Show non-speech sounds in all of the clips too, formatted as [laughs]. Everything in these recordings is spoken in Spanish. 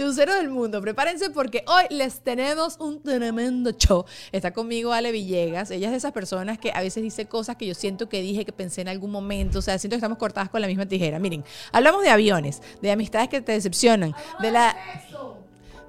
Chucero del mundo, prepárense porque hoy les tenemos un tremendo show. Está conmigo Ale Villegas. Ella es de esas personas que a veces dice cosas que yo siento que dije, que pensé en algún momento. O sea, siento que estamos cortadas con la misma tijera. Miren, hablamos de aviones, de amistades que te decepcionan, de la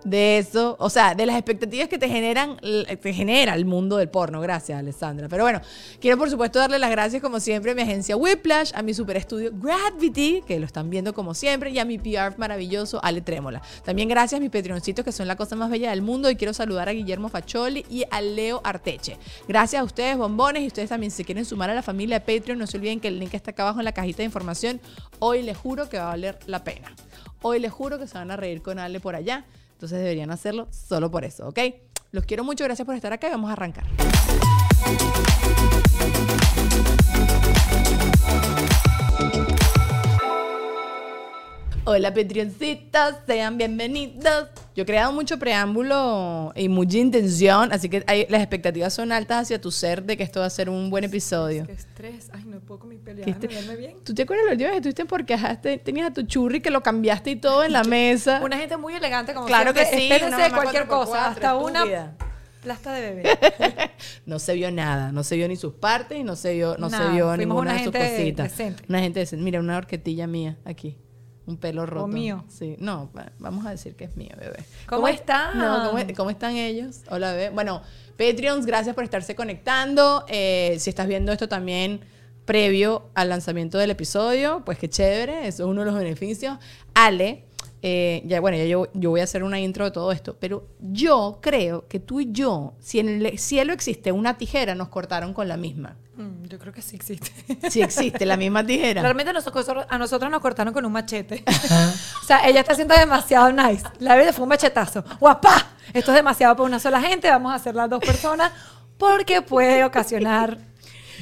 eso, o sea, de las expectativas que te generan, te genera el mundo del porno. Gracias, Alessandra. Pero bueno, quiero por supuesto darle las gracias como siempre a mi agencia Whiplash, a mi super estudio Gravity, que lo están viendo como siempre, y a mi PR maravilloso Ale Trémola. También gracias a mis Patreoncitos, que son la cosa más bella del mundo, y quiero saludar a Guillermo Facholi y a Leo Arteche. Gracias a ustedes, bombones, y ustedes también si quieren sumar a la familia de Patreon, no se olviden que el link está acá abajo en la cajita de información. Hoy les juro que va a valer la pena. Hoy les juro que se van a reír con Ale por allá. Entonces deberían hacerlo solo por eso, ¿ok? Los quiero mucho, gracias por estar acá y vamos a arrancar. Hola Patreoncitos, sean bienvenidos. Yo he creado mucho preámbulo y mucha intención, así que las expectativas son altas hacia tu ser de que esto va a ser un buen episodio. Qué estrés, ay, no puedo con mi pelea, verme bien. ¿Tú te acuerdas la última vez que estuviste porque tenías a tu churri que lo cambiaste y todo en la [laughs] mesa? Una gente muy elegante como Claro que sí. Espérense cualquier cosa, hasta una plasta de bebé. [laughs] no se vio nada, no se vio ni sus partes y no se vio, no se vio ninguna de sus cositas. Una gente decente. Mira, una horquetilla mía aquí. Un pelo roto. ¿O mío? Sí. No, vamos a decir que es mío, bebé. ¿Cómo, están? ¿cómo, están ellos? Hola, bebé. Bueno, Patreons, gracias por estarse conectando. Eh, si estás viendo esto también previo al lanzamiento del episodio, pues qué chévere, eso es uno de los beneficios. Ale, eh, ya, bueno, ya yo, yo, voy a hacer una intro de todo esto, pero yo creo que tú y yo, si en el cielo existe una tijera, nos cortaron con la misma. Mm, yo creo que sí existe. Sí existe, la misma tijera. Realmente nosotros, a nosotros nos cortaron con un machete. o sea, ella está haciendo demasiado nice. La vida fue un machetazo. ¡Guapá! Esto es demasiado para una sola gente, vamos a hacer las dos personas porque puede ocasionar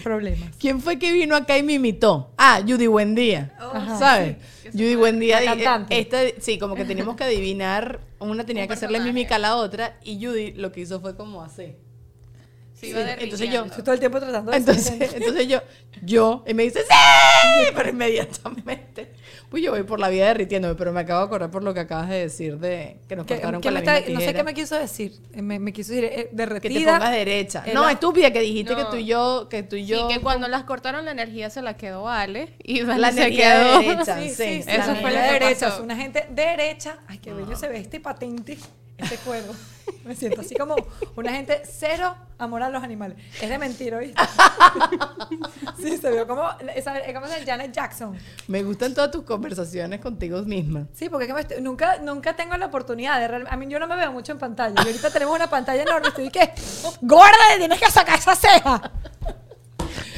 problemas. ¿Quién fue que vino acá y me imitó? Ah, Judy Buendía. Oh, ¿Sabes? Judy Buendía. Esta, sí, como que teníamos que adivinar. Una tenía que hacerle mímica a la otra. Y Judy lo que hizo fue como así. Sí, entonces yo estoy todo el tiempo tratando de entonces, [laughs] entonces yo, yo, y me dice, ¡sí! Pero inmediatamente, pues yo voy por la vida derritiéndome, pero me acabo de acordar por lo que acabas de decir de que nos cortaron con la misma No sé qué me quiso decir, eh, me, quiso decir eh, derretida. Que te pongas derecha. No, estúpida, que dijiste que tú y yo, que tú y yo. Sí, que cuando las cortaron la energía se la quedó Ale y la energía quedó. derecha, sí, sí, eso fue la derecha, una gente derecha, ay, qué bello se ve este patente este cuervo. [laughs] Me siento así como una gente cero amor a los animales. Es de mentira, ¿viste? [laughs] sí, se vio como, es como el Janet Jackson. Me gustan todas tus conversaciones contigo misma. Sí, porque es que nunca, nunca tengo la oportunidad de... A mí yo no me veo mucho en pantalla. Y ahorita tenemos una pantalla enorme. Estoy que, gorda, tienes que sacar esa ceja.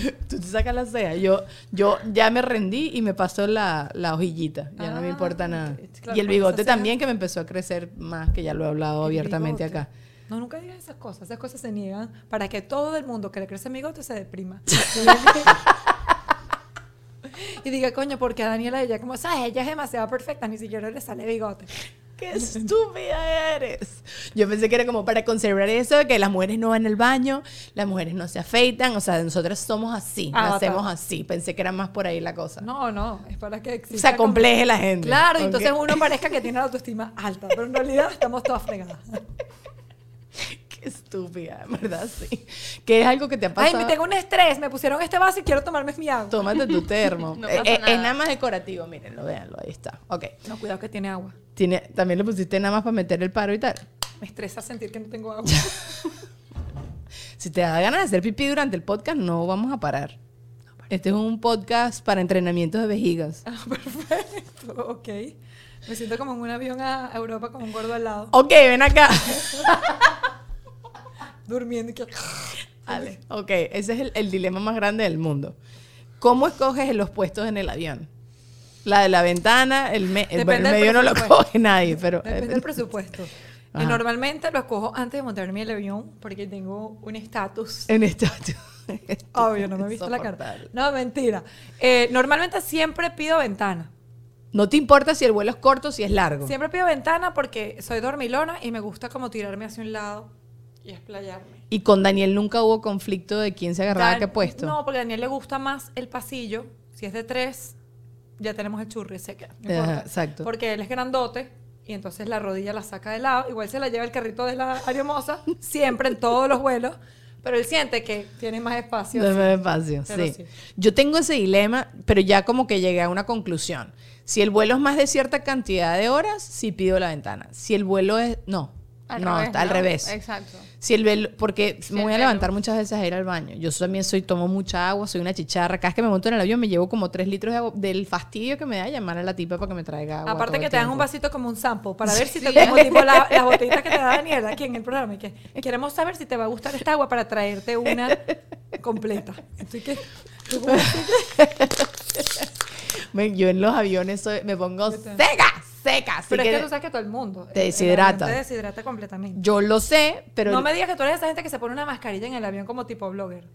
[laughs] Tú te sacas la ceja. Yo, yo ya me rendí y me pasó la, la hojillita. Ya no me ah, importa nada. y el bigote también que me empezó a crecer más, que ya lo he hablado abiertamente acá. No, nunca digas esas cosas. Esas cosas se niegan para que todo el mundo que le crece bigote se deprima. [laughs] y diga, coño, porque a Daniela ella como, ¿sabes? Ella es demasiado perfecta, ni siquiera le sale bigote qué estúpida eres. Yo pensé que era como para conservar eso de que las mujeres no van al baño, las mujeres no se afeitan, o sea, nosotras somos así, ah, hacemos así. Pensé que era más por ahí la cosa. No, no, es para que exista. O sea, compleje la gente. Claro, entonces uno parezca que tiene la autoestima alta, pero en realidad estamos todas fregadas. Qué [laughs] estúpida, ¿verdad? Sí. Que es algo que te ha pasado. Ay, me tengo un estrés, me pusieron este vaso y quiero tomarme mi agua. Tómate tu termo. [laughs] Eh, eh, es, nada más decorativo, mírenlo, véanlo, ahí está. Ok. No, cuidado que tiene agua. Tiene, también le pusiste nada más para meter el paro y tal. Me estresa sentir que no tengo agua. [laughs] si te da ganas de hacer pipí durante el podcast, no vamos a parar. este es un podcast para entrenamiento de vejigas. Ah, perfecto, ok. Me siento como en un avión a Europa con un gordo al lado. Ok, ven acá. Durmiendo y que... Vale, ok. Ese es el, el dilema más grande del mundo. ¿Cómo escoges los puestos en el avión? La de la ventana, el, medio no lo coge nadie, pero... Depende del presupuesto. [laughs] normalmente lo escojo antes de montarme el avión porque tengo un estatus. Un estatus. [laughs] Obvio, no me he visto la cara. No, mentira. Eh, normalmente siempre pido ventana. No te importa si el vuelo es corto o si es largo. Siempre pido ventana porque soy dormilona y me gusta como tirarme hacia un lado y explayarme. ¿Y con Daniel nunca hubo conflicto de quién se agarraba a qué puesto? No, porque a Daniel le gusta más el pasillo. Si es de tres, ya tenemos el churri, se queda. exacto. Porque él es grandote y entonces la rodilla la saca de lado. Igual se la lleva el carrito de la aeromoza, [laughs] siempre en todos los vuelos. Pero él siente que tiene más espacio. De más espacio, sí. sí. Yo tengo ese dilema, pero ya como que llegué a una conclusión. Si el vuelo es más de cierta cantidad de horas, sí pido la ventana. Si el vuelo es... No, Al no, revés, está al ¿no? revés. Exacto. Si el velo, porque Si me voy a velo. levantar muchas veces a ir al baño. Yo también soy, tomo mucha agua, soy una chicharra. Cada vez que me monto en el avión me llevo como tres litros de agua. Del fastidio que me da llamar a la tipa para que me traiga agua. Aparte que te dan un vasito como un sample para [laughs] ver si te como tipo la- [laughs] las botellitas que te da Daniela aquí en el programa. Y que queremos saber si te va a gustar esta agua para traerte una completa. Así que [laughs] Yo en los aviones soy- me pongo seca, seca. así Pero es que- tú sabes que todo el mundo Te el deshidrata. Te deshidrata completamente. Yo lo sé, pero... no me digas que tú eres esa gente que se pone una mascarilla en el avión como tipo blogger.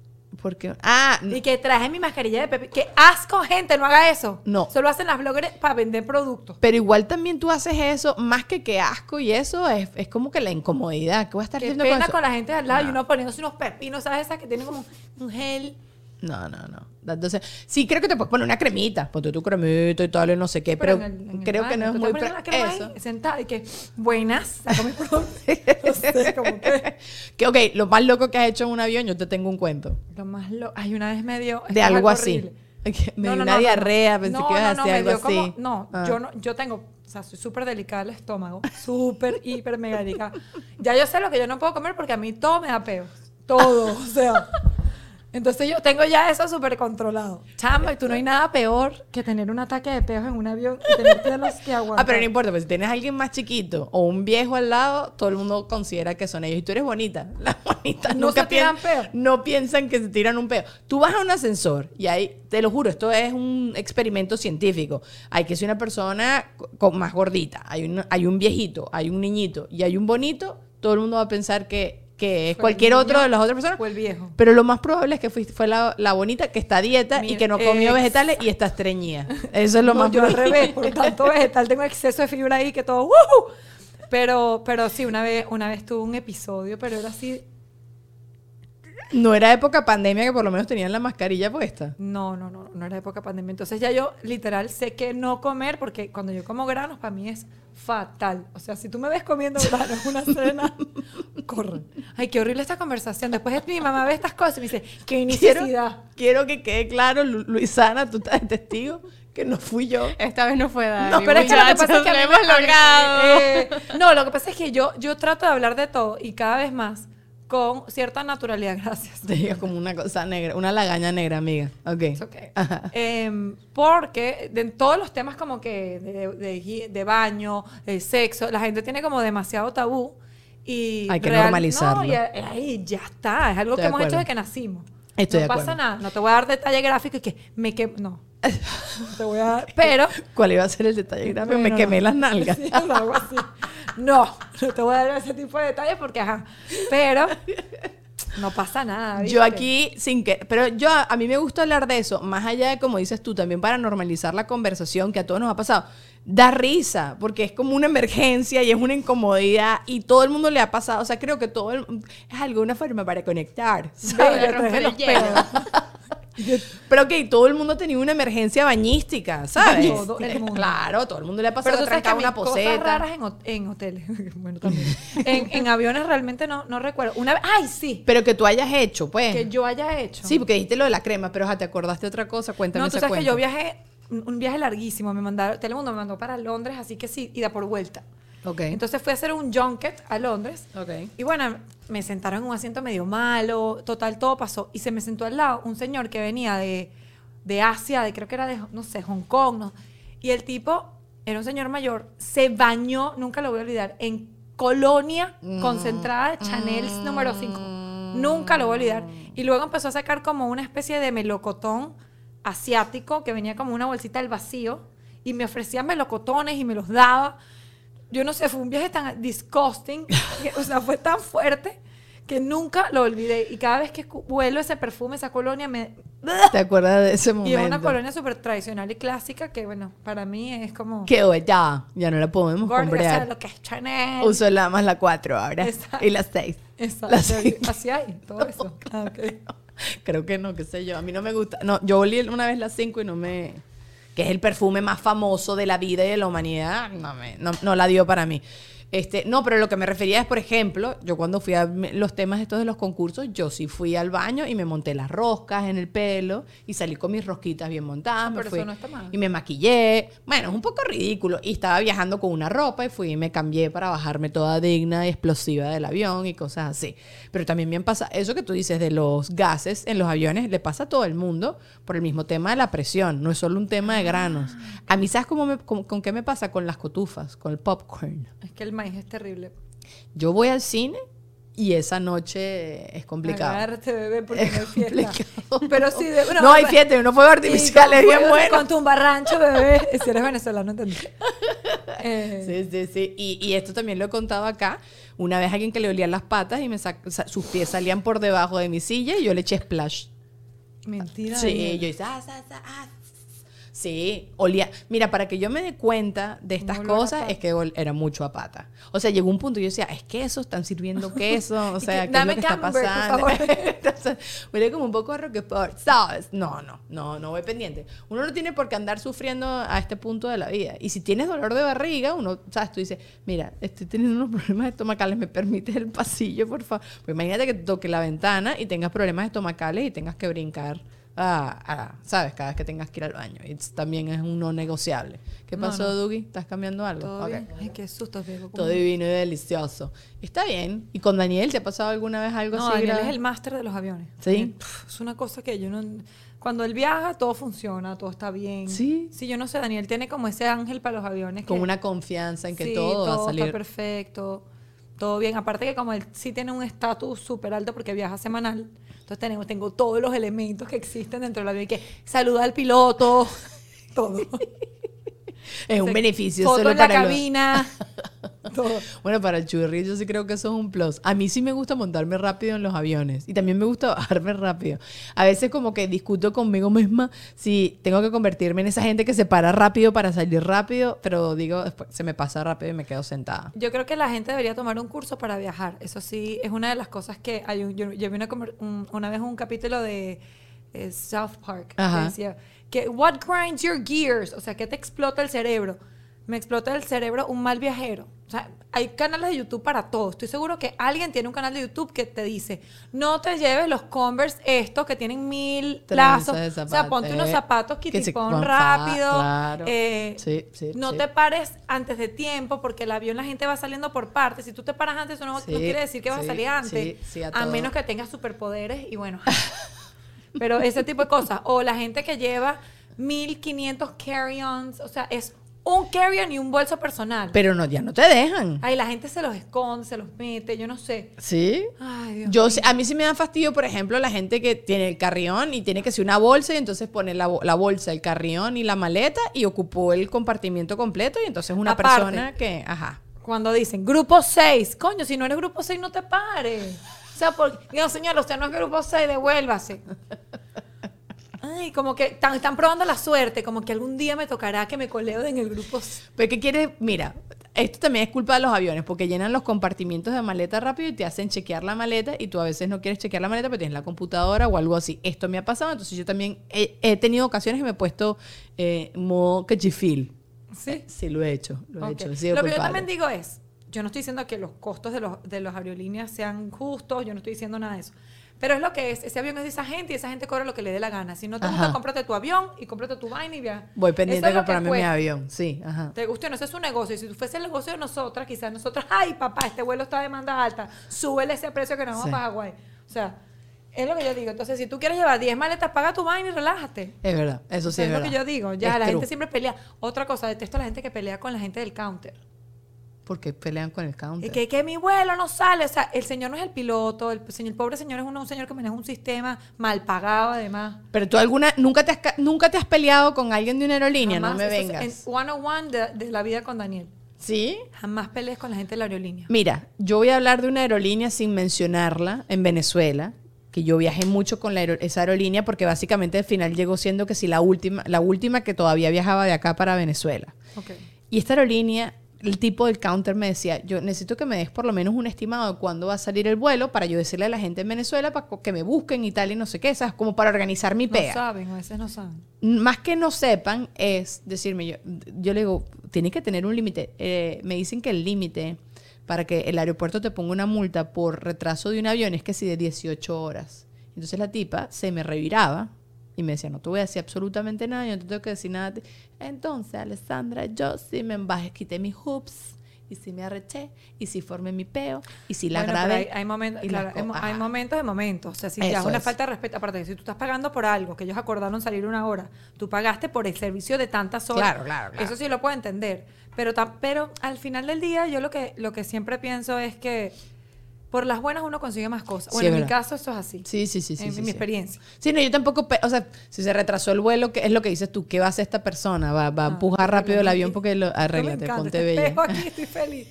Porque... Ah, Y que traje mi mascarilla de Pepe. ¡Qué asco, gente! No haga eso. No. Solo hacen las bloggers para vender productos. Pero igual también tú haces eso, más que que asco y eso, es, es como que la incomodidad. ¿Qué voy a estar Qué haciendo pena con eso? con la gente de al lado y No. uno poniéndose unos pepinos, ¿sabes? Esas que tienen como un gel. No, no, no. Entonces, sí, creo que te puedes poner una cremita. Ponte tu cremita y tal, y no sé qué. Pero, en el- en el creo que no es muy... pra- eso. ahí, sentada y que, buenas, saco mi. [laughs] No sé, como que... [laughs] Que, ok, lo más loco que has hecho en un avión, yo te tengo un cuento. Lo más lo... Ay, una vez me dio... De algo así. [laughs] Me No, dio no, una diarrea, pensé que ibas a hacer algo como- así. no, Ah. yo no, yo tengo, o sea, soy súper delicada el estómago, súper, hiper, mega delicada. Ya yo sé lo que yo no puedo comer porque a mí todo me da peo, todo, o sea. Entonces yo tengo ya eso súper controlado. Chamba, y tú no hay nada peor que tener un ataque de peos en un avión y tener que los que aguantar. Ah, pero no importa, pues si tienes a alguien más chiquito o un viejo al lado, todo el mundo considera que son ellos. Y tú eres bonita. [laughs] Las bonitas No nunca se tiran peo. No piensan que se tiran un peo. Tú vas a un ascensor y ahí, te lo juro, esto es un experimento científico. Hay que ser una persona co- con- más gordita. Hay un, hay un viejito, hay un niñito y hay un bonito. Todo el mundo va a pensar que, que es Fue cualquier niño otro de las otras personas. o el viejo. Pero lo más probable es que fuiste- fue la, la bonita que está a dieta y que no comió ex. vegetales y está estreñida. [laughs] Eso es lo No, más yo al probable. revés, por tanto vegetal tengo exceso de fibra ahí que todo ¡wujú! Pero, pero sí, una vez, una vez tuve un episodio, pero era así, No era época pandemia que por lo menos tenían la mascarilla puesta. No, no, no, no era época pandemia. Entonces ya yo literal sé que no comer porque cuando yo como granos para mí es fatal. O sea, si tú me ves comiendo granos una cena, [laughs] corre. Ay, qué horrible esta conversación. Después mi mamá ve estas cosas y me dice, qué Quiero, necesidad. quiero que quede claro, Lu- Luisana, tú estás de testigo que no fui yo. Esta vez no fue Dani. No, pero es que lo que pasa es que a mí hemos me- logrado. eh, no, lo que pasa es que yo, yo trato de hablar de todo y cada vez más con cierta naturalidad. [laughs] Gracias. Te digo como una cosa negra, una lagaña negra, amiga. Ok. It's okay. [laughs] Em, porque de en todos los temas como que de, de baño, de sexo, la gente tiene como demasiado tabú. Y Hay que normalizarlo. No, y a- ahí ya está. Es algo Estoy que hemos hecho desde que nacimos. Estoy no de pasa nada. No te voy a dar detalle gráfico y que me que No. [laughs] No te voy a dar. Pero. ¿Cuál iba a ser el detalle gráfico? Me quemé las nalgas. Sí, algo así. No, no te voy a dar ese tipo de detalles porque, ajá. Pero no pasa nada. Yo aquí, sin que. Pero yo, a, mí me gusta hablar de eso, más allá de, como dices tú, también para normalizar la conversación que a todos nos ha pasado. Da risa, porque es como una emergencia y es una incomodidad y todo el mundo le ha pasado. O sea, creo que todo el- es alguna forma para conectar. ¿sabes? Bello, romper traje el los hielo. [laughs] Pero ok, todo el mundo ha tenido una emergencia bañística, ¿sabes? Todo el mundo. Claro, todo el mundo le ha pasado Pero que a una cosas poseta. raras en, en hoteles. [laughs] bueno, también. en, en aviones realmente no, no recuerdo. Una vez, ay, sí, Pero que tú hayas hecho, pues. que yo haya hecho. Sí, porque dijiste lo de la crema, pero ajá, te acordaste de otra cosa, cuéntame no, tú sabes que yo viajé, un un viaje larguísimo, me mandaron, Telemundo me mandó para Londres, así que sí, ida por vuelta. Ok. Entonces fui a hacer un junket a Londres. Ok. Y bueno, me sentaron en un asiento medio malo, total, todo pasó. Y se me sentó al lado un señor que venía de, de Asia, de creo que era de, no sé, Hong Kong, ¿no? Y el tipo era un señor mayor, se bañó, nunca lo voy a olvidar, en colonia concentrada de Chanel número 5. Nunca lo voy a olvidar. Y luego empezó a sacar como una especie de melocotón asiático que venía como una bolsita del vacío y me ofrecía melocotones y me los daba. Yo no sé, fue un viaje tan disgusting, que, o sea, fue tan fuerte que nunca lo olvidé. Y cada vez que huelo ese perfume, esa colonia, me... [laughs] ¿Te acuerdas de ese Y momento? es una colonia súper tradicional y clásica que, bueno, para mí es como... Que oh, ya, ya no la podemos Gorda, o sea, comprar. lo que es Chanel. Uso la más la 4 ahora. Exacto. Y la 6. Exacto. La cinco. Así hay, todo eso. Ah, ok. [laughs] Creo que no, qué sé yo. A mí no me gusta. No, yo olí una vez la 5 y no me. Que es el perfume más famoso de la vida y de la humanidad, no, me- no, no la dio para mí. Este, no, pero lo que me refería es, por ejemplo, yo cuando fui a los temas estos de los concursos, yo sí fui al baño y me monté las roscas en el pelo y salí con mis rosquitas bien montadas. me pero fui- eso no está mal. Y me maquillé. Bueno, es un poco ridículo. Y estaba viajando con una ropa y fui y me cambié para bajarme toda digna y explosiva del avión y cosas así. Pero también bien pasa, eso que tú dices de los gases en los aviones, le pasa a todo el mundo por el mismo tema de la presión. No es solo un tema de granos. A mí, ¿sabes cómo me- con, con qué me pasa? Con las cotufas, con el popcorn. Es que el maíz es terrible. Yo voy al cine y esa noche es complicado. Agárrate, bebé, porque Es no hay fiesta. complicado. Pero sí, de, no, hay fiesta, no fuego artificial, es bien bueno. Con tumbarrancho, bebé. [laughs] Si eres venezolano, entendí. [laughs] Eh, Sí, sí, sí. Y, y esto también lo he contado acá. Una vez alguien que le olían las patas y me sus pies salían por debajo de mi silla y yo le eché splash. Mentira. Sí, yo hice, ah, sa, ah. Sí, olía. Mira, para que yo me dé cuenta de estas olor cosas es que era mucho a pata. O sea, llegó un punto y yo decía, es queso, están sirviendo [laughs] queso, o sea, que, ¿qué es lo que está pasando? [laughs] Entonces, huele como un poco a Roquefort, ¿sabes? No, no, no, no voy pendiente. Uno no tiene por qué andar sufriendo a este punto de la vida. Y si tienes dolor de barriga, uno, ¿sabes? Tú dices, mira, estoy teniendo unos [laughs] problemas estomacales, ¿me permites el pasillo, por favor? Pues imagínate que te toque la ventana y tengas problemas estomacales y tengas que brincar. A- a- ¿Sabes? Cada vez que tengas que ir al baño. Y también es un no negociable. ¿Qué pasó, no. Dougie? ¿Estás cambiando algo? Todo bien. Ay, qué susto, Diego. Todo divino y delicioso. Está bien. ¿Y con Daniel te ha pasado alguna vez algo No, así? Daniel grave? es el máster de los aviones. ¿Sí? Eh, Es una cosa que yo no... Cuando él viaja, todo funciona, todo está bien. Sí. Sí, yo no sé, Daniel tiene como ese ángel para los aviones. Con que- una confianza en que sí, todo, va a está salir. perfecto, todo bien. Aparte que como él sí tiene un estatus súper alto porque viaja semanal, entonces tenemos, tengo todos los elementos que existen dentro del avión y que saluda al piloto, [laughs] todo. [laughs] Es un beneficio Foto solo en la para los- cabina, [laughs] todo. Bueno, para el churri yo sí creo que eso es un plus. A mí sí me gusta montarme rápido en los aviones y también me gusta [laughs] bajarme rápido. A veces como que discuto conmigo misma si tengo que convertirme en esa gente que se para rápido para salir rápido, pero digo, después se me pasa rápido y me quedo sentada. Yo creo que la gente debería tomar un curso para viajar. Eso sí, es una de las cosas que hay. un- yo, yo vi una, una vez un capítulo de eh, South Park Ajá. que decía que what grinds your gears, o sea, ¿qué te explota el cerebro? Me explota el cerebro un mal viajero. O sea, hay canales de YouTube para todo. Estoy seguro que alguien tiene un canal de YouTube que te dice, no te lleves los Converse estos que tienen mil Trenzas lazos. O sea, ponte unos eh, zapatos que se kitipón van fa- rápido. claro. eh, Sí, sí, no sí. te pares antes de tiempo porque el avión la gente va saliendo por partes. Si tú te paras antes, eso no, no quiere decir que vas a salir antes. sí, sí, a a menos que tengas superpoderes y bueno. [laughs] Pero ese tipo de cosas. O la gente que lleva 1500 carry-ons. O sea, es un carry-on y un bolso personal. Pero no, ya no te dejan. Ay, la gente se los esconde, se los mete, yo no sé. ¿Sí? Ay, Dios Yo, mío. a mí sí me da fastidio, por ejemplo, la gente que tiene el carrión y tiene que ser una bolsa y entonces pone la, la bolsa, el carrión y la maleta y ocupó el compartimiento completo y entonces una Aparte. persona que, ajá. Cuando dicen grupo 6, coño, si no eres grupo 6, no te pares. O sea, porque, no, señor, usted no es grupo 6, devuélvase. Ay, como que están, están probando la suerte, como que algún día me tocará que me coleo en el grupo 6. Pero ¿qué quieres? Mira, esto también es culpa de los aviones porque llenan los compartimientos de maleta rápido y te hacen chequear la maleta y tú a veces no quieres chequear la maleta pero tienes la computadora o algo así. Esto me ha pasado, entonces yo también he, he tenido ocasiones que me he puesto eh, modo cachifil. ¿Sí? Sí, lo he hecho, lo he hecho. Lo que yo también digo es, yo no estoy diciendo que los costos de los, de las aerolíneas sean justos, yo no estoy diciendo nada de eso. Pero es lo que es, ese avión es de esa gente y esa gente cobra lo que le dé la gana. Si no te Ajá. gusta, cómprate tu avión y cómprate tu vaina y viaja. Voy pendiente de comprarme mi avión. Sí, ajá. Te guste o no, ese es un negocio. Y si tú fuese el negocio de nosotras, quizás nosotros, ay, papá, este vuelo está a demanda alta, súbele ese precio que nos vamos Sí. para Hawái. O sea, es lo que yo digo. Entonces, si tú quieres llevar 10 maletas, paga tu vaina y relájate. Es verdad, eso sí O sea, es, es lo que yo digo. Ya, Es la true. gente siempre pelea. Otra cosa, detesto a la gente que pelea con la gente del counter. Porque pelean con el counter. Y que, que mi vuelo no sale. O sea, el señor no es el piloto, el, señor, el pobre señor es un, un señor que maneja un sistema mal pagado, además. Pero tú alguna, nunca te has, ca- nunca te has peleado con alguien de una aerolínea, no me eso es vengas. En 101 de, de la vida con Daniel. ¿Sí? Jamás pelees con la gente de la aerolínea. Mira, yo voy a hablar de una aerolínea sin mencionarla en Venezuela, que yo viajé mucho con la aero- esa aerolínea porque básicamente al final llegó siendo que si la última, la última que todavía viajaba de acá para Venezuela. Ok. Y esta aerolínea el tipo del counter me decía, yo necesito que me des por lo menos un estimado de cuándo va a salir el vuelo para yo decirle a la gente en Venezuela para que me busquen y tal y no sé qué, ¿sabes? Como para organizar mi No pega. saben, a veces no saben. Más que no sepan es decirme, yo, yo le digo, tiene que tener un límite. Eh, me dicen que el límite para que el aeropuerto te ponga una multa por retraso de un avión es que si de 18 horas. Entonces la tipa se me reviraba y me decía, no te voy a decir absolutamente nada, yo no te tengo que decir nada. a ti". Entonces, Alessandra, yo sí me embajé, quité mis hoops y sí me arreché y sí formé mi peo y sí la Bueno, grabé. hay, hay momentos, claro, hay, momentos de momentos. O sea, si te Eso das una es. falta de respeto, aparte si tú estás pagando por algo que ellos acordaron salir una hora, tú pagaste por el servicio de tantas horas. Claro, claro, claro. Eso sí lo puedo entender. Pero, pero al final del día, yo lo que, lo que siempre pienso es que por las buenas uno consigue más cosas. Bueno, en mi caso eso es así. Sí, sí, sí, sí. en sí, mi experiencia. Sí, no, yo tampoco, o sea, si se retrasó el vuelo, ¿qué es lo que dices tú? ¿Qué va a hacer esta persona? ¿Va, va a Ah, empujar rápido el avión porque lo, [laughs] arréglate, ponte bella. espejo aquí, estoy feliz.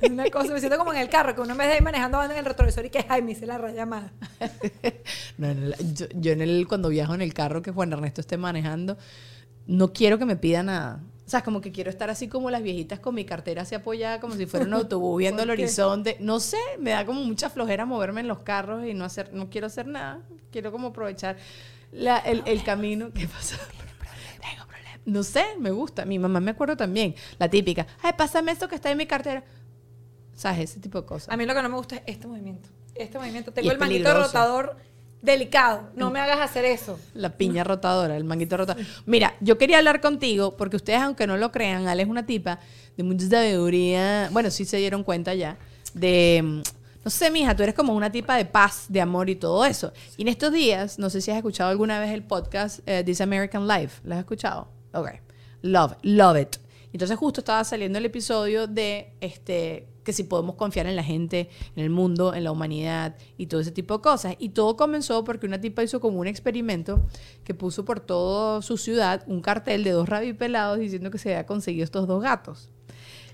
Es una cosa, me siento como en el carro, que uno en vez de ir manejando va en el retrovisor y que, ay, me hice la raya mal. [laughs] No, en el- yo, yo en el, cuando viajo en el carro que Juan Ernesto esté manejando, no quiero que me pida nada. O sea, como que quiero estar así como las viejitas con mi cartera así apoyada, como si fuera un [laughs] autobús viendo el horizonte. No sé, me da como mucha flojera moverme en los carros y no hacer, no quiero hacer nada. Quiero como aprovechar la- el, el camino. ¿Qué pasa? [laughs] Tengo. No sé, me gusta. Mi mamá me acuerdo también. La típica, ay, pásame esto que está en mi cartera. ¿Sabes? Ese tipo de cosas. A mí lo que no me gusta es este movimiento. Este movimiento. Tengo es el manguito rotador delicado. No me hagas hacer eso. La piña rotadora, el manguito rotador. Mira, yo quería hablar contigo porque ustedes, aunque no lo crean, Ale es una tipa de mucha sabiduría. Bueno, sí se dieron cuenta ya. De. No sé, mija, tú eres como una tipa de paz, de amor y todo eso. Y en estos días, no sé si has escuchado alguna vez el podcast eh, This American Life. ¿Lo has escuchado? Ok. Love, love it. Entonces justo estaba saliendo el episodio de este que si podemos confiar en la gente, en el mundo, en la humanidad y todo ese tipo de cosas. Y todo comenzó porque una tipa hizo como un experimento que puso por toda su ciudad un cartel de dos rabipelados diciendo que se había conseguido estos dos gatos.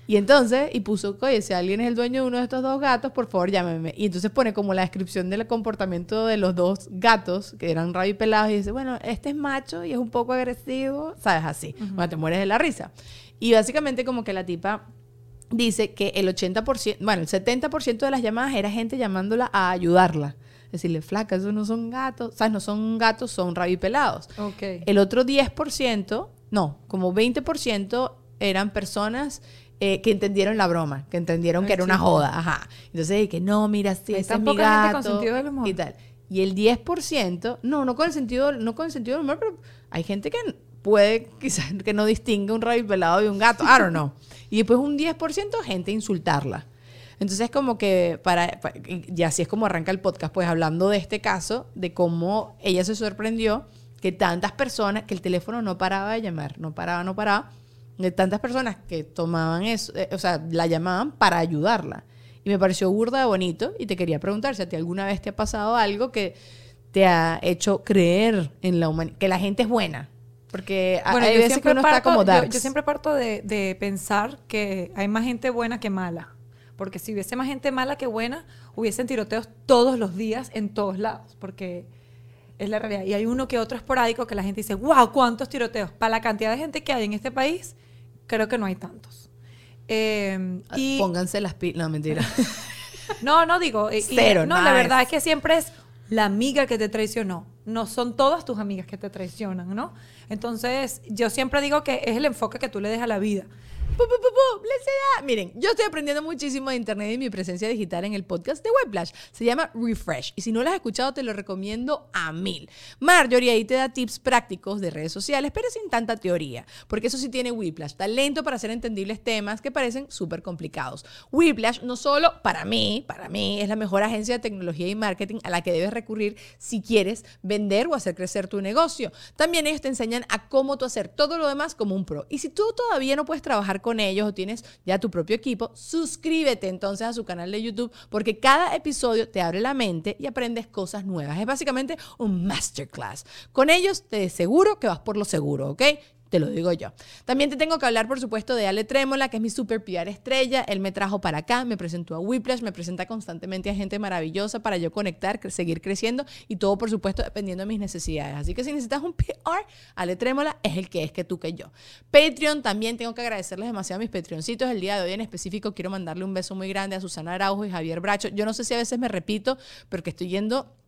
Y entonces, y puso, oye, si alguien es el dueño de uno de estos dos gatos, por favor llámeme. Y entonces pone como la descripción del comportamiento de los dos gatos, que eran rabipelados, y dice, bueno, este es macho y es un poco agresivo, ¿sabes? Así. Bueno, te mueres de la risa. Y básicamente como que la tipa dice que el 80%, bueno, el 70% de las llamadas era gente llamándola a ayudarla. Decirle, flaca, esos no son gatos, ¿sabes? No son gatos, son rabipelados. Ok. El otro 10%, no, como 20% eran personas eh, que entendieron la broma, que entendieron que era una joda, ajá. Entonces dije, no, mira, sí, ese es mi gente con gato sentido del humor. y tal. Y el 10%, no, no con el sentido, no con el sentido del humor, pero hay gente que puede quizás [laughs] que no distingue un rabbit pelado de un gato, I don't know. Y después un 10% gente insultarla. Entonces como que para, pa- y así es como arranca el podcast, pues hablando de este caso, de cómo ella se sorprendió que tantas personas, que el teléfono no paraba de llamar, no paraba, no paraba, de tantas personas que tomaban eso, eh, o sea, la llamaban para ayudarla. Y me pareció burda de bonito y te quería preguntar si a ti alguna vez te ha pasado algo que te ha hecho creer en la humanidad, que la gente es buena. Porque Bueno, hay veces que uno está parto- como yo- darks. Yo, siempre parto de, de pensar que hay más gente buena que mala. Porque si hubiese más gente mala que buena, hubiesen tiroteos todos los días en todos lados. Porque es la realidad. Y hay uno que otro esporádico que la gente dice, wow, ¿cuántos tiroteos? Para la cantidad de gente que hay en este país, creo que no hay tantos. Eh, Ah, y Pónganse las pilas. No, mentira. [laughs] no, no digo. y- y- Cero, no, la verdad es que siempre es la amiga que te traicionó. No son todas tus amigas que te traicionan, ¿no? Entonces, yo siempre digo que es el enfoque que tú le des a la vida. Pu, pu. Miren, yo estoy aprendiendo muchísimo de internet y mi presencia digital en el podcast de Weplash. Se llama Refresh. Y si no lo has escuchado, te lo recomiendo a mil. Marjorie ahí te da tips prácticos de redes sociales, pero sin tanta teoría. Porque eso sí tiene Whiplash, talento para hacer entendibles temas que parecen súper complicados. Whiplash no solo para mí, para mí es la mejor agencia de tecnología y marketing a la que debes recurrir si quieres vender o hacer crecer tu negocio. También ellos te enseñan a cómo tú hacer todo lo demás como un pro. Y si tú todavía no puedes trabajar con ellos o tienes ya tu propio equipo, suscríbete entonces a su canal de YouTube porque cada episodio te abre la mente y aprendes cosas nuevas. Es básicamente un masterclass. Con ellos te seguro que vas por lo seguro, ¿ok? Te lo digo yo. También te tengo que hablar, por supuesto, de Ale Trémola, que es mi super PR estrella. Él me trajo para acá, me presentó a Whiplash, me presenta constantemente a gente maravillosa para yo conectar, seguir creciendo y todo, por supuesto, dependiendo de mis necesidades. Así que si necesitas un PR, Ale Trémola es el que es que tú que yo. Patreon, también tengo que agradecerles demasiado a mis Patreoncitos. El día de hoy en específico quiero mandarle un beso muy grande a Susana Araujo y Javier Bracho. Yo no sé si a veces me repito, pero que estoy yendo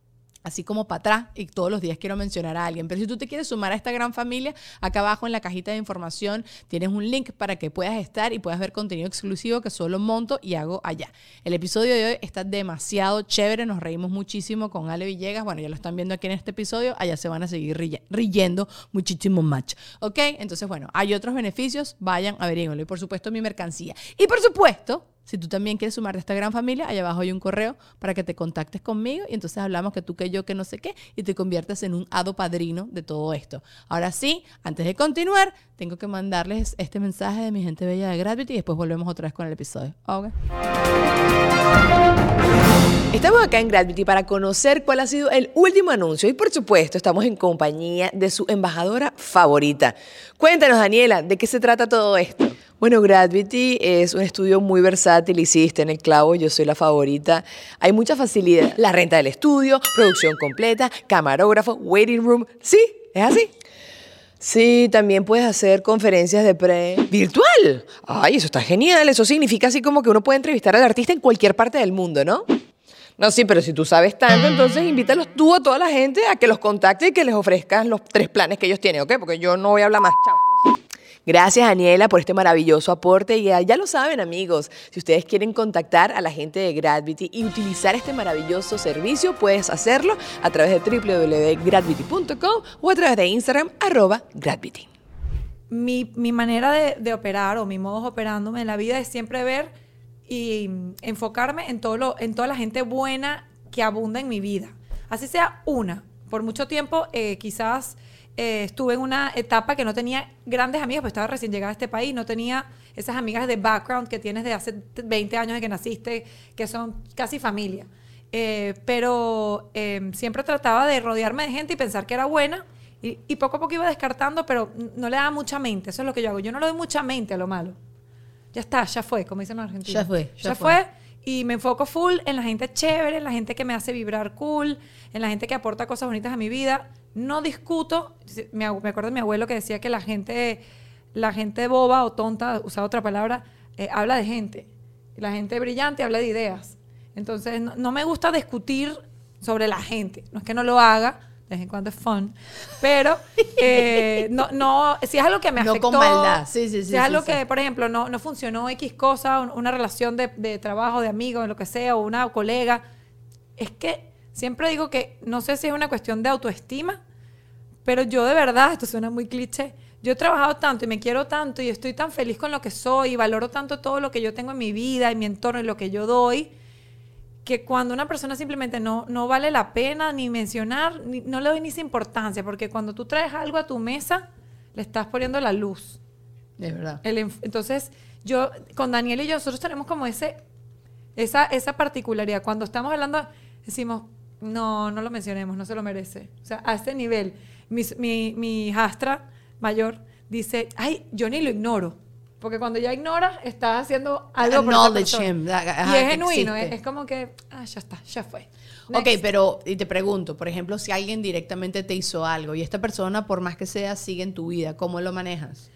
así como para atrás y todos los días quiero mencionar a alguien. Pero si tú te quieres sumar a esta gran familia, acá abajo en la cajita de información tienes un link para que puedas estar y puedas ver contenido exclusivo que solo monto y hago allá. El episodio de hoy está demasiado chévere, nos reímos muchísimo con Ale Villegas, bueno, ya lo están viendo aquí en este episodio, allá se van a seguir riendo muchísimo más. ¿Ok? Entonces, bueno, hay otros beneficios, vayan, a averiguarlo. Y por supuesto mi mercancía. Y por supuesto, si tú también quieres sumarte a esta gran familia, allá abajo hay un correo para que te contactes conmigo y entonces hablamos que tú, que yo, que no sé qué, y te conviertes en un hado padrino de todo esto. Ahora sí, antes de continuar, tengo que mandarles este mensaje de mi gente bella de Gravity y después volvemos otra vez con el episodio. Estamos acá en Gravity para conocer cuál ha sido el último anuncio y por supuesto estamos en compañía de su embajadora favorita. Cuéntanos Daniela, ¿de qué se trata todo esto? Bueno, Gravity es un estudio muy versátil, hiciste en el clavo, yo soy la favorita. Hay mucha facilidad. La renta del estudio, producción completa, camarógrafo, waiting room. ¿Sí? ¿Es así? Sí, también puedes hacer conferencias de pre... ¿Virtual? Ay, eso está genial. Eso significa así como que uno puede entrevistar al artista en cualquier parte del mundo, ¿no? No, sí, pero si tú sabes tanto, entonces invítalos tú a toda la gente a que los contacte y que les ofrezcas los tres planes que ellos tienen, ¿ok? Porque yo no voy a hablar más. Chao. Gracias, Daniela, por este maravilloso aporte. Y ya lo saben, amigos, si ustedes quieren contactar a la gente de Gravity y utilizar este maravilloso servicio, puedes hacerlo a través de www.gravity.com o a través de Instagram, arroba Gravity. Mi, manera de, operar o mi modo operándome en la vida es siempre ver y enfocarme en, todo lo, en toda la gente buena que abunda en mi vida. Así sea una. Por mucho tiempo, eh, quizás eh, estuve en una etapa que no tenía grandes amigas, pues estaba recién llegada a este país, no tenía esas amigas de background que tienes de hace 20 años de que naciste, que son casi familia. Eh, pero em, siempre trataba de rodearme de gente y pensar que era buena. Y, poco a poco iba descartando, pero no le daba mucha mente. Eso es lo que yo hago. Yo no le doy mucha mente a lo malo. Ya está, ya fue, como dicen los argentinos. Ya fue. Ya, fue. Y me enfoco full en la gente chévere, en la gente que me hace vibrar cool, en la gente que aporta cosas bonitas a mi vida no discuto, me, acuerdo de mi abuelo que decía que la gente, la gente boba o tonta, usaba otra palabra, eh, habla de gente. La gente brillante habla de ideas. Entonces, no, me gusta discutir sobre la gente. No es que no lo haga, de vez en cuando es fun, pero eh, [laughs] no, no, si es algo que me afectó. No con maldad, sí, sí, sí. Si es algo que, por ejemplo, no, no funcionó X cosa, una relación de, de trabajo, de amigo, lo que sea, o una colega, es que Siempre digo que no sé si es una cuestión de autoestima, pero yo de verdad, esto suena muy cliché, yo he trabajado tanto y me quiero tanto y estoy tan feliz con lo que soy y valoro tanto todo lo que yo tengo en mi vida, en mi entorno y lo que yo doy, que cuando una persona simplemente no, no vale la pena ni mencionar, no le doy ni esa importancia, porque cuando tú traes algo a tu mesa, le estás poniendo la luz. De verdad. entonces, yo, con Daniel y yo, nosotros tenemos como ese, esa, esa particularidad. Cuando estamos hablando, decimos, no, no lo mencionemos, no se lo merece. O sea, a este nivel, mi, mi, mi hijastra mayor dice, ay, yo ni lo ignoro. Porque cuando ya ignoras, estás haciendo algo por esa him. y es genuino, es, como que, ah, ya está, ya fue. Ok, pero, y te pregunto, por ejemplo, si alguien directamente te hizo algo y esta persona, por más que sea, sigue en tu vida, ¿cómo lo manejas?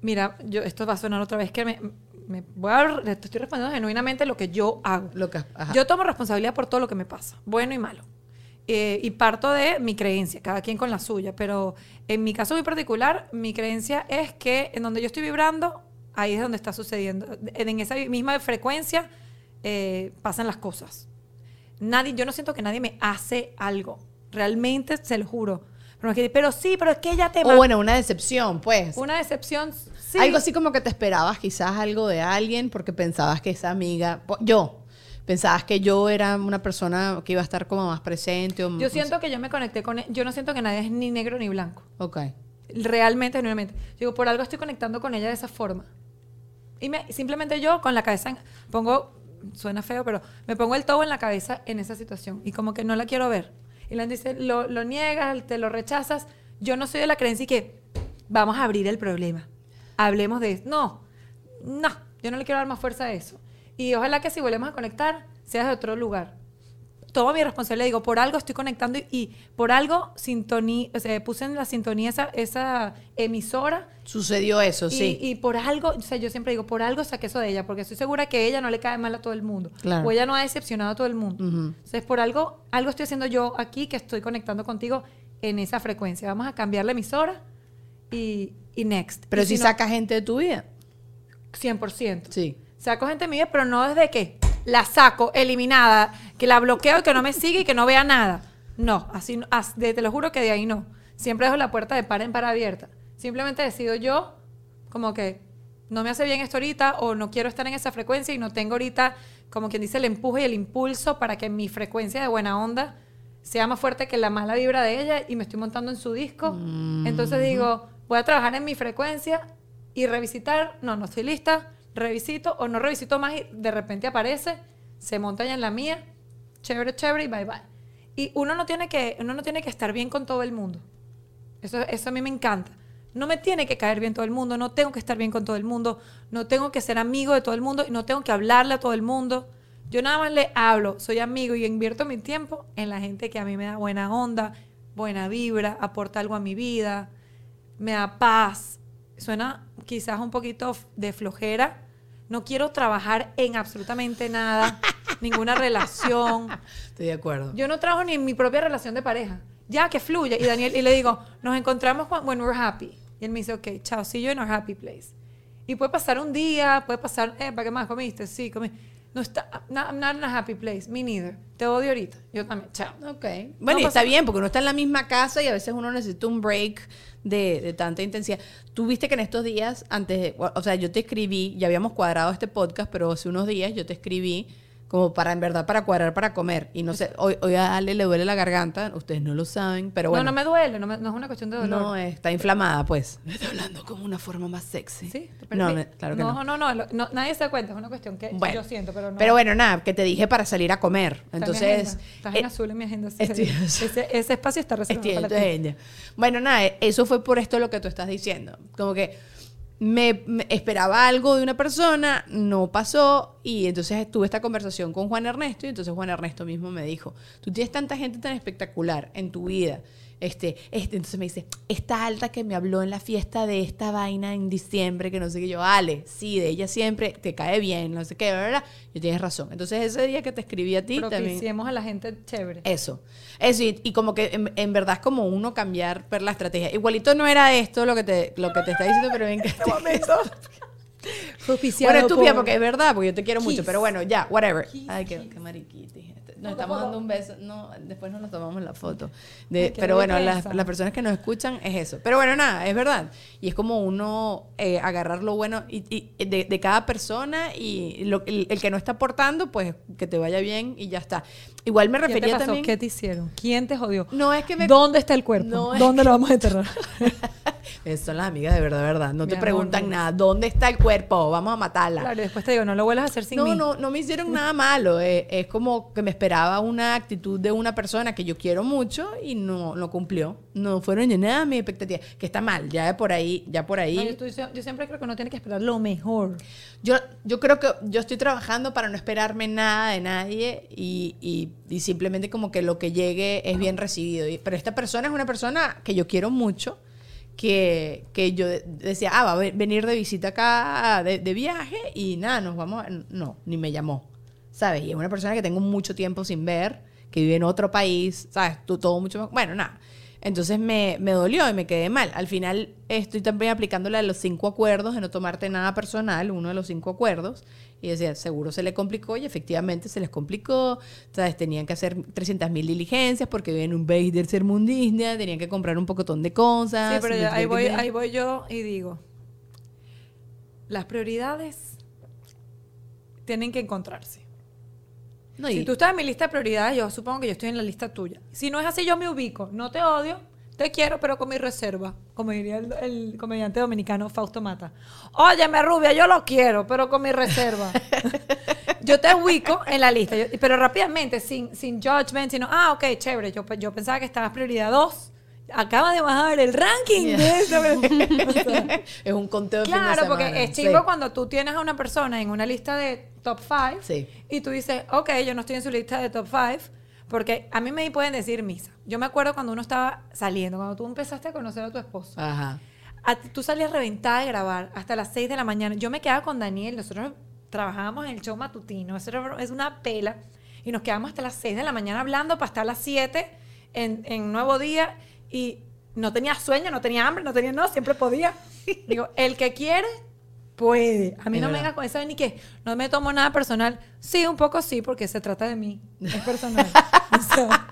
Mira, yo, esto va a sonar otra vez que me, me voy a, te estoy respondiendo genuinamente lo que yo hago. Lo que, yo tomo responsabilidad por todo lo que me pasa, bueno y malo. Eh, y parto de mi creencia, cada quien con la suya, pero en mi caso muy particular, mi creencia es que en donde yo estoy vibrando, ahí es donde está sucediendo. En esa misma frecuencia eh, pasan las cosas. Nadie, yo no siento que nadie me hace algo. Realmente, se lo juro. Pero, sí, pero es que ella te... O bueno, una decepción, pues. Una decepción, sí. Algo así como que te esperabas quizás algo de alguien porque pensabas que esa amiga... Yo, pensabas que yo era una persona que iba a estar como más presente. O, yo siento que yo me conecté con... E, yo no siento que nadie es ni negro ni blanco. Ok. Realmente, genuinamente. Digo, por algo estoy conectando con ella de esa forma. Y me, simplemente yo con la cabeza... pongo... Suena feo, pero me pongo el todo en la cabeza en esa situación. Y como que no la quiero ver. Y la dice, lo, lo niegas, te lo rechazas. Yo no soy de la creencia y que vamos a abrir el problema. Hablemos de eso. No, no, yo no le quiero dar más fuerza a eso. Y ojalá que si volvemos a conectar, sea de otro lugar. Tomo mi responsabilidad, digo, por algo estoy conectando y, y por algo sintonía, o sea, puse en la sintonía esa, esa emisora Sucedió eso, y, sí. y por algo, o sea, yo siempre digo, por algo saqué eso de ella, porque estoy segura que ella no le cae mal a todo el mundo. Claro. O ella no ha decepcionado a todo el mundo. Entonces, por algo, algo estoy haciendo yo aquí que estoy conectando contigo en esa frecuencia. Vamos a cambiar la emisora y, y next. Pero Y si no, saca gente de tu vida. 100%. Sí. Saco gente mía, pero no desde que la saco eliminada, que la bloqueo y que no me sigue y que no vea nada. No, así, no- as- de- te lo juro que de ahí no. Siempre dejo la puerta de par en par abierta. Simplemente decido yo, como que no me hace bien esto ahorita o no quiero estar en esa frecuencia y no tengo ahorita, como quien dice, el empuje y el impulso para que mi frecuencia de buena onda sea más fuerte que la mala vibra de ella y me estoy montando en su disco. Entonces digo, voy a trabajar en mi frecuencia y revisitar, no, no estoy lista, revisito o no revisito más y de repente aparece, se monta ya en la mía, chévere, chévere y bye bye. Y uno no tiene que, uno no tiene que estar bien con todo el mundo. Eso, eso a mí me encanta. No me tiene que caer bien todo el mundo, no tengo que estar bien con todo el mundo, no tengo que ser amigo de todo el mundo y no tengo que hablarle a todo el mundo. Yo nada más le hablo, soy amigo y invierto mi tiempo en la gente que a mí me da buena onda, buena vibra, aporta algo a mi vida, me da paz. Suena quizás un poquito de flojera. No quiero trabajar en absolutamente nada, [laughs] ninguna relación. Estoy de acuerdo. Yo no trabajo ni en mi propia relación de pareja. Ya, que fluya. Y Daniel, y le digo, nos encontramos cuando when we're happy. Y él me dice, ok, chao, see you in our happy place. Y puede pasar un día, puede pasar, eh, ¿para qué más comiste? Sí, comí. No está, no, I'm not in a happy place, me neither. Te odio ahorita. Yo también, chao. Ok. Bueno, y está bien, porque uno está en la misma casa y a veces uno necesita un break de, de tanta intensidad. Tú viste que en estos días, antes de, o sea, yo te escribí, ya habíamos cuadrado este podcast, pero hace unos días yo te escribí como para, en verdad, para cuadrar para comer. Y no sé, hoy, hoy a Ale le duele la garganta, ustedes no lo saben, pero bueno. No, no me duele, no, me- no es una cuestión de dolor. No, está inflamada, pues. Está hablando como una forma más sexy. Sí, No, mi- no, claro que no. no. No, no, no, nadie se da cuenta, es una cuestión que Bueno, yo siento, pero no. Pero bueno, nada, que te dije para salir a comer. Está Entonces. Estás en eh, azul en mi agenda. sí. estoy- ese, ese espacio está reservado para ti. Bueno, nada, eso fue por esto lo que tú estás diciendo. Como que me, esperaba algo de una persona, no pasó, y entonces tuve esta conversación con Juan Ernesto, y entonces Juan Ernesto mismo me dijo, tú tienes tanta gente tan espectacular en tu vida. Este, este, entonces me dice, esta alta que me habló en la fiesta de esta vaina en diciembre, que no sé qué, yo, Ale, sí, de ella siempre te cae bien, no sé qué, ¿verdad? Y tienes razón. Entonces ese día que te escribí a ti, también... A la gente chévere. Eso. Eso, y, y como que en, en verdad es como uno cambiar ver la estrategia. Igualito no era esto lo que te, lo que te está diciendo, pero [laughs] que este momento. [laughs] Propiciado Bueno, estúpida, por- porque es verdad, porque yo te quiero mucho, pero bueno, ya, whatever. Kiss, Ay, qué, qué mariquita. Nos estamos dando un beso. No, después nos tomamos la foto. De, Ay, pero bueno, las, las personas que nos escuchan es eso. Pero bueno, nada, es verdad. Y es como uno eh, agarrar lo bueno y, y de, de cada persona y lo- el, el que no está aportando, pues que te vaya bien y ya está. Igual me ¿Qué te refería pasó? también. ¿Qué te hicieron? ¿Quién te jodió? No es que me ¿Dónde está el cuerpo? No, es ¿Dónde lo vamos a enterrar? [laughs] Son las amigas de verdad, verdad. No Mi te amor, preguntan no. nada. ¿Dónde está el cuerpo? Vamos a matarla. claro, y después te digo, no lo vuelvas a hacer sin no, mí. no, no me hicieron nada malo. eh, es como que me esperaba una actitud de una persona que yo quiero mucho y no lo cumplió. No fueron ni nada mis expectativas. Que está mal, ya de por ahí, ya por ahí. No, yo, estoy- yo siempre creo que uno tiene que esperar lo mejor. Yo, yo creo que yo estoy trabajando para no esperarme nada de nadie y, y- y simplemente como que lo que llegue es bien recibido. Pero esta persona es una persona que yo quiero mucho, que, que yo de- decía, ah, va a ve- venir de visita acá de, de viaje y nada, nos vamos, no, ni me llamó, ¿sabes? Y es una persona que tengo mucho tiempo sin ver, que vive en otro país, ¿sabes? Tú, todo mucho más, bueno, nada. Entonces me, me dolió y me quedé mal. Al final estoy también aplicándole a los cinco acuerdos de no tomarte nada personal, uno de los cinco acuerdos. Y decía, seguro se le complicó y efectivamente se les complicó. ¿Sabes? Tenían que hacer 300 mil diligencias porque viven en un país del sermundismo, tenían que comprar un pocotón de cosas. Sí, pero ahí, voy, ahí voy yo y digo, las prioridades tienen que encontrarse. No, Si tú estás en mi lista de prioridades, yo supongo que yo estoy en la lista tuya. Si no es así, yo me ubico. No te odio, te quiero, pero con mi reserva. Como diría el, el comediante dominicano Fausto Mata. Óyeme, rubia, yo lo quiero, pero con mi reserva. [laughs] yo te ubico en la lista, yo- pero rápidamente, sin, sin judgment, sino, ah, ok, chévere. Yo, yo pensaba que estabas prioridad 2. Acaba de bajar el ranking de esta [laughs] O sea, es un conteo de fin de Claro, porque es Sí. chingo cuando tú tienes a una persona en una lista de top 5 Sí. y tú dices, ok, yo no estoy en su lista de top 5, porque a mí me pueden decir misa. Yo me acuerdo cuando uno estaba saliendo, cuando tú empezaste a conocer a tu esposo. Ajá. A tú salías reventada de grabar hasta las 6 de la mañana. Yo me quedaba con Daniel, nosotros trabajábamos en el show matutino, eso era- es una pela, y nos quedábamos hasta las 6 de la mañana hablando para estar a las 7 en, en Nuevo Día, y no tenía sueño, no tenía hambre, no tenía, no, siempre podía. [laughs] Digo, el que quiere, puede. A mí Es no me verdad. venga con eso de ni que no me tomo nada personal. Sí, un poco sí, porque se trata de mí, es personal. [laughs] O sea,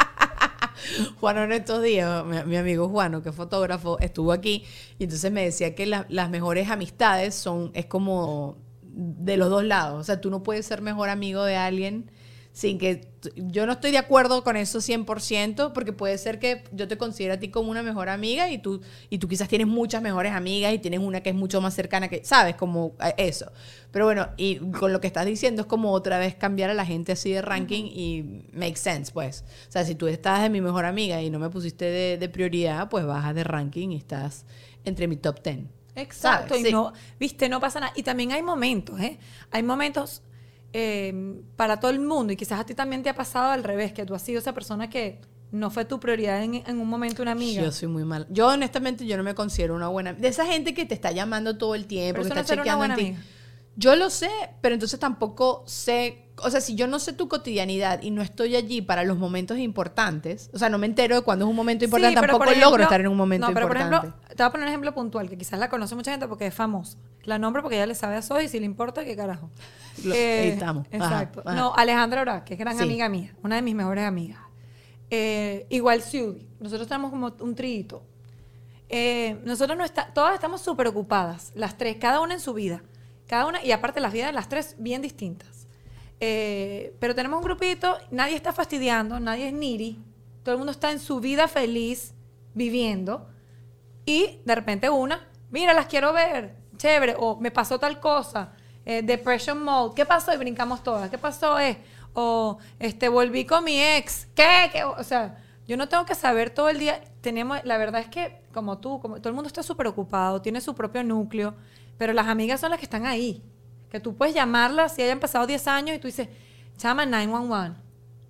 Juano en estos días, mi, mi amigo Juano, que es fotógrafo, estuvo aquí y entonces me decía que la- las mejores amistades son, es como de los dos lados. O sea, tú no puedes ser mejor amigo de alguien sin que... Yo no estoy de acuerdo con eso 100%, porque puede ser que yo te considere a ti como una mejor amiga y tú, y tú quizás tienes muchas mejores amigas y tienes una que es mucho más cercana que... ¿Sabes? Como eso. Pero bueno, y con lo que estás diciendo es como otra vez cambiar a la gente así de ranking y make sense, pues. O sea, si tú estás de mi mejor amiga y no me pusiste de, de prioridad, pues bajas de ranking y estás entre mi top 10. Exacto, ¿Sabes? y Sí. no, viste, no pasa nada. Y también hay momentos, ¿eh? Hay momentos eh, para todo el mundo, y quizás a ti también te ha pasado al revés, que tú has sido esa persona que no fue tu prioridad en, en un momento una amiga. Yo soy muy mal. Yo honestamente yo no me considero una buena de esa gente que te está llamando todo el tiempo, Pero que eso no está una chequeando en ti. Yo lo sé, pero entonces tampoco sé, o sea, si yo no sé tu cotidianidad y no estoy allí para los momentos importantes, o sea, no me entero de cuándo es un momento importante, Sí, tampoco logro estar en un momento no, pero importante. por ejemplo, te voy a poner un ejemplo puntual, que quizás la conoce mucha gente porque es famosa. La nombro porque ella le sabe a Soy y si le importa, qué carajo. Eh, Lo- ahí estamos. Ajá, Exacto. ajá. No, Alejandra Ora, que es gran Sí. amiga mía, una de mis mejores amigas. Eh, igual Siudi. Nosotros tenemos como un trito. Eh, nosotros no está, todas estamos súper ocupadas, las tres, cada una en su vida. Cada una, y aparte las vidas de las tres bien distintas. Eh, pero tenemos un grupito, nadie está fastidiando, nadie es niri, todo el mundo está en su vida feliz, viviendo, y de repente una, mira, las quiero ver, chévere, o me pasó tal cosa, eh, depression mode, ¿qué pasó? Y brincamos todas, ¿qué pasó? Eh? O este, volví con mi ex, ¿qué? ¿Qué? O sea, yo no tengo que saber todo el día, tenemos, la verdad es que como tú, como todo el mundo está súper ocupado, tiene su propio núcleo, pero las amigas son las que están ahí, que tú puedes llamarlas si hayan pasado 10 años y tú dices, llama 911.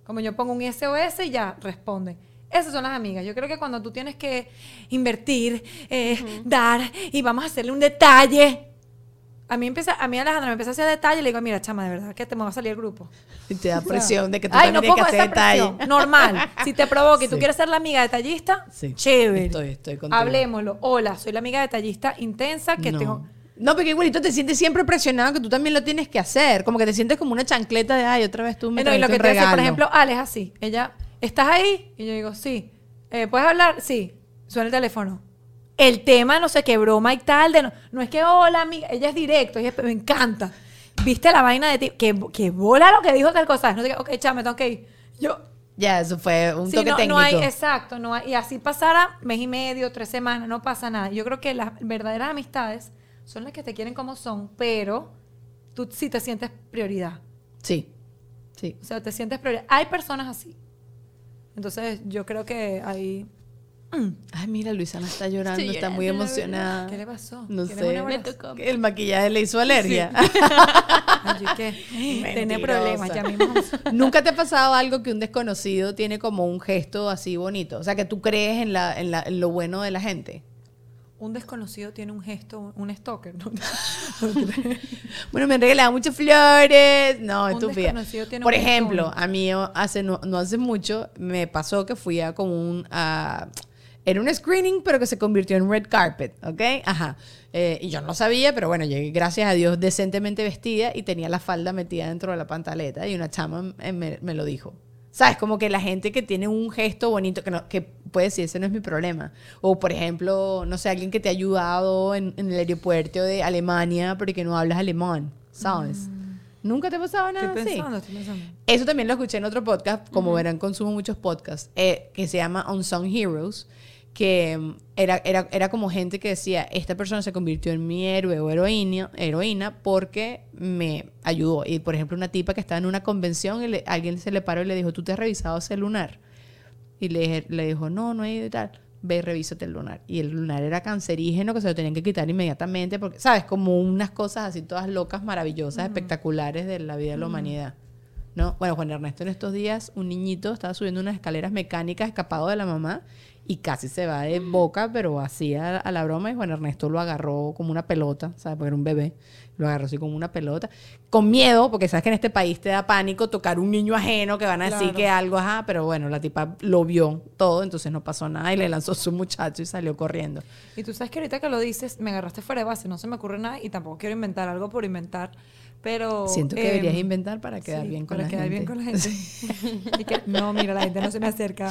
Como yo pongo un SOS y ya responden. Esas son las amigas. Yo creo que cuando tú tienes que invertir, eh, dar y vamos a hacerle un detalle. A mí empieza, a mí Alejandra me empieza a hacer detalle y le digo, mira, chama, de verdad que te me va a salir el grupo. Y te da [laughs] presión de que tú Ay, también no tienes que hacer detalle. Normal. Si te provoca y tú quieres ser la amiga detallista, Sí. chévere. Estoy- estoy contigo. Hablemoslo. Hola, soy la amiga detallista intensa que no. tengo. No, porque igualito te sientes siempre presionado que tú también lo tienes que hacer. Como que te sientes como una chancleta de, ay, otra vez tú me no, y lo que te hace, por regalo". ejemplo, Ale es así. Ella, ¿estás ahí? Y yo digo, sí. Eh, ¿Puedes hablar? Sí. Suena el teléfono. El tema, no sé qué, broma y tal. De no, no es que, hola, amiga. Ella es directo. Ella, me encanta. ¿Viste la vaina de ti? Que, que bola lo que dijo tal cosa. No sé qué, ok, chame, tengo que ir. Yo, Ya, eso fue un Sí, toque no, técnico. no hay, exacto, no hay, y así pasara mes y medio, tres semanas, no pasa nada. Yo creo que las verdaderas amistades son las que te quieren como son, pero tú sí te sientes prioridad. Sí, sí. O sea, te sientes prioridad. Hay personas así. Entonces, yo creo que ahí. [clears throat] Ay, mira, Luisana está llorando, Estoy está muy llorando, emocionada. ¿Qué le pasó? No ¿Quieres sé. Me tocó. Que El maquillaje le hizo alergia. [laughs] Ay, yo ¿qué? Tiene problemas, ya mismo. [laughs] ¿Nunca te ha pasado algo que un desconocido tiene como un gesto así bonito? O sea, que tú crees en, la, en, la- en lo bueno de la gente. Un desconocido tiene un gesto, un stalker. ¿no? [laughs] Bueno, me han regalado muchas flores. No, Un estúpida. Por ejemplo, a mí oh, hace no, no hace mucho me pasó que fui a como un... a- era un screening, pero que se convirtió en red carpet, ¿ok? Ajá. Eh, y yo no sabía, pero bueno, llegué, gracias a Dios, decentemente vestida y tenía la falda metida dentro de la pantaleta y una chama me, me lo dijo. ¿Sabes? Como que la gente que tiene un gesto bonito, que, no, que puede decir, ese no es mi problema. O, por ejemplo, no sé, alguien que te ha ayudado en, en el aeropuerto de Alemania, pero que no hablas alemán, ¿sabes? ¿Nunca te ha pasado nada Mm. Estoy así? pensando, estoy pensando. Eso también lo escuché en otro podcast, como verán, consumo muchos podcasts, eh, que se llama Unsung Heroes, que mm, era, era, era como gente que decía, esta persona se convirtió en mi héroe o heroína, heroína porque me ayudó. Y por ejemplo, una tipa que estaba en una convención y le- alguien se le paró y le dijo, ¿tú te has revisado ese lunar? Y le, le dijo, no, no hay tal. ve y revísate el lunar. Y el lunar era cancerígeno que se lo tenían que quitar inmediatamente porque, ¿sabes? Como unas cosas así todas locas, maravillosas, espectaculares de la vida de la humanidad. ¿No? Bueno, Juan Ernesto en estos días, un niñito estaba subiendo unas escaleras mecánicas escapado de la mamá y casi se va de boca, pero así a, la broma y Juan Ernesto lo agarró como una pelota, ¿sabes? Porque era un bebé, lo agarró así como una pelota, con miedo, porque sabes que en este país te da pánico tocar un niño ajeno que van a decir que algo, ajá, pero bueno, la tipa lo vio todo, entonces no pasó nada y le lanzó su muchacho y salió corriendo. Y tú sabes que ahorita que lo dices, me agarraste fuera de base, no se me ocurre nada y tampoco quiero inventar algo por inventar, pero... Siento que em, deberías inventar para quedar sí, bien con para la quedar gente. bien con la gente. [laughs] Y que- no, mira, la gente no se me acerca.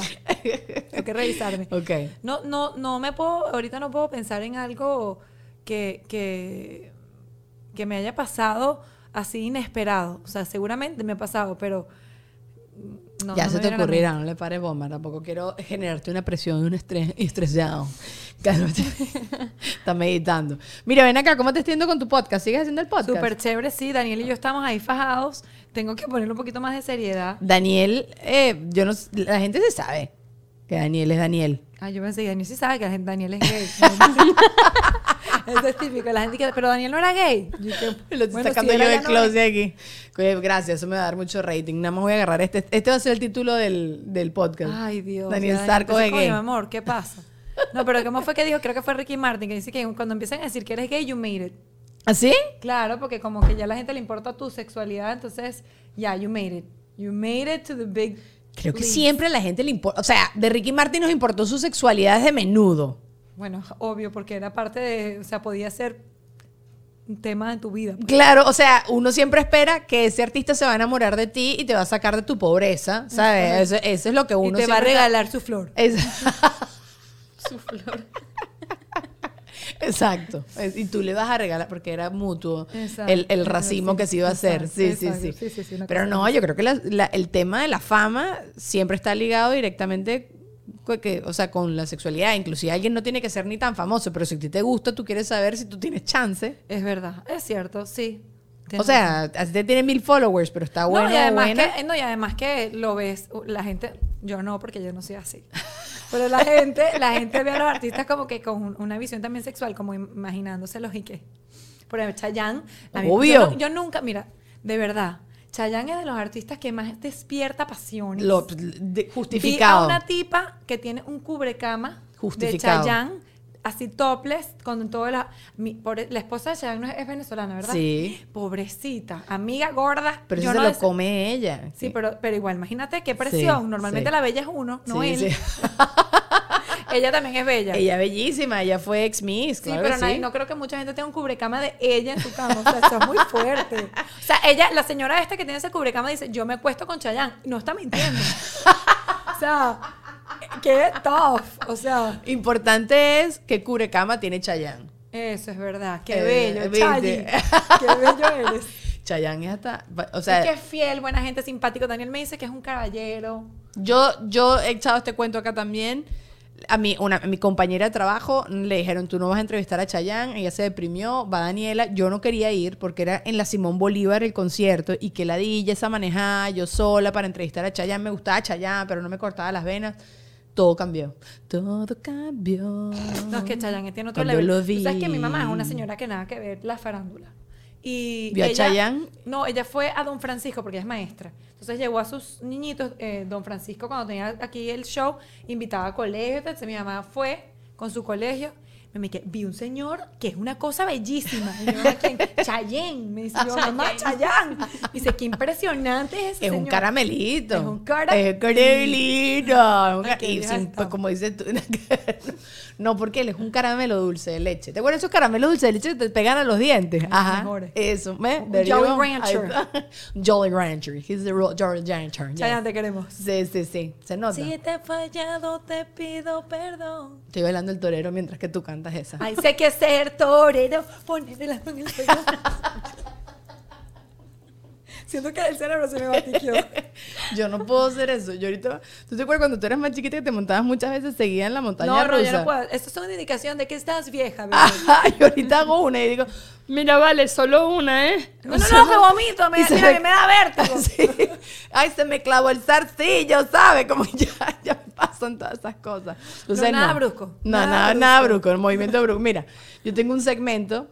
Tengo que revisarme. Ok. No, no, no me puedo, ahorita no puedo pensar en algo que, que, que me haya pasado así inesperado. O sea, seguramente me ha pasado, pero no, ya no se te ocurrirá, no le pares bomba. Tampoco quiero generarte una presión y un estrés estresado. [laughs] Cálmate. [laughs] Está meditando. Mira, ven acá, ¿cómo te estoy yendo con tu podcast? ¿Sigues haciendo el podcast? Súper chévere, sí. Daniel y yo estamos ahí fajados. Tengo que ponerle un poquito más de seriedad. Daniel, eh, yo no, la gente se sabe que Daniel es Daniel. Ah, yo pensé, Daniel sí sabe que la gente- Daniel es gay. [laughs] Eso [laughs] es típico. La gente que, pero Daniel no era gay. Yo que, Lo estoy bueno, sacando si yo del closet aquí. Oye, gracias, eso me va a dar mucho rating. Nada más voy a agarrar este. Este va a ser el título del, del podcast. Ay, Dios. Daniel ya, Sarco coño, gay. mi amor, ¿qué pasa? No, pero ¿cómo fue que dijo? Creo que fue Ricky Martin que dice que cuando empiezan a decir que eres gay, you made it. ¿Así? Claro, porque como que ya a la gente le importa tu sexualidad, entonces, ya, you made it. You made it to the big. Creo que siempre a la gente le importa. O sea, de Ricky Martin nos importó su sexualidad desde menudo. Bueno, [laughs] obvio, porque era parte de. O sea, podía ser un tema de tu vida. pues. Claro, o sea, uno siempre espera que ese artista se va a enamorar de ti y te va a sacar de tu pobreza, ¿sabes? Eso, eso es lo que Y uno te va a regalar su flor. [laughs] Es- [laughs] Su flor. Exacto. Y tú le vas a regalar, porque era mutuo Exacto. el, el racimo Sí, que se iba a hacer. exacto, Sí, sí, exacto. sí. Sí, sí, sí, una Pero no, yo creo que la- la- el tema de la fama siempre está ligado directamente que, o sea, con la sexualidad. Inclusive alguien no tiene que ser ni tan famoso, pero si a ti te gusta, tú quieres saber si tú tienes chance. Es verdad, es cierto, sí. O sea, así te tiene mil followers, pero está bueno no, y además buena. que, no, y además que lo ves, la gente, yo no, porque yo no soy así. Pero la gente, la gente ve a los artistas como que con un- una visión también sexual, como im- imaginándoselos y que. Por ejemplo, Chayanne. a mí- Obvio. Yo, no- yo nunca, mira, de verdad, Chayanne es de los artistas que más despierta pasiones. Lo, de- Vi a justificado. una tipa que tiene un cubrecama Justificado. de Chayanne, así topless, con toda la... mi- pobre- la esposa de Chayanne no es, venezolana, ¿verdad? Sí. Pobrecita, amiga gorda. Pero yo eso no se lo des- come ella. Sí, pero, pero igual, imagínate qué presión. Normalmente sí. la bella es uno, no Sí, él. [laughs] sí. Ella también es bella. Ella bellísima, ella fue ex Miss. Sí, claro pero que nadie- sí. no creo que mucha gente tenga un cubrecama de ella en su cama. O sea, eso es muy fuerte. O sea, ella, la señora esta que tiene ese cubrecama dice, yo me acuesto con Chayanne. No está mintiendo. O sea, qué tough. O sea, Importante es que Cubrecama tiene Chayanne. eso es verdad. Qué Eh, bello. Qué bello eres. Chayanne es hasta... O Es sea, que es fiel, buena gente, simpático. Daniel me dice que es un caballero. yo, yo he echado este cuento acá también. A mi, una, a mi compañera de trabajo le dijeron, tú no vas a entrevistar a Chayanne. Ella se deprimió, va Daniela. Yo no quería ir porque era en la Simón Bolívar el concierto y que la di esa manejada yo sola para entrevistar a Chayanne. Me gustaba Chayanne, pero no me cortaba las venas. Todo cambió. Todo cambió. No, es que Chayanne tiene otro level. sabes que mi mamá es una señora que nada que ver la farándula. Y ¿Vio a ella- Chayanne? No, ella fue a Don Francisco porque ella es maestra. Entonces llevó a sus niñitos, eh, Don Francisco cuando tenía aquí el show, invitaba a colegios, entonces mi mamá fue con su colegio. Me que vi un señor que es una cosa bellísima. Y yo, "¿A quién? [laughs] Chayanne. Me dice yo, mamá, dice, qué impresionante es ese Es un señor". caramelito. Es un cara- Es un caramelito. Es un Ay, ca- qué y sin- pues, como dices tú. [laughs] no, porque él es un caramelo dulce de leche. ¿Te acuerdas esos caramelos dulce de leche que te pegan a los dientes? Ajá. mejores. Eso. you Jolly. Rancher. [laughs] Jolly Rancher. He's the real Jolly Rancher. yes. Chayanne, te queremos. Sí, sí, sí. Se nota. Si te he fallado, te pido perdón. Estoy bailando el torero mientras que tú cantas esa. Ay, sé que ser torero, ponerle la mano en el pecho. Siento que el cerebro se me batiqueó. [laughs] Yo no puedo hacer eso. Yo ahorita. ¿Tú te acuerdas cuando tú eras más chiquita que te montabas muchas veces seguida en la montaña No, no, rusa? yo no puedo. Esto es una indicación de que estás vieja, bebé. Ajá, y ahorita hago una y digo, mira, vale, solo una, ¿eh? No, no, no, que vomito, me, Y se mira, me- que me da vértigo. [laughs] Sí. Ay, se me clavó el zarcillo, ¿sabes? Como ya, [laughs] ya pasan todas esas cosas. Pero nada brusco, No, nada nada, nada brusco. brusco, el movimiento brusco. Mira, yo tengo un segmento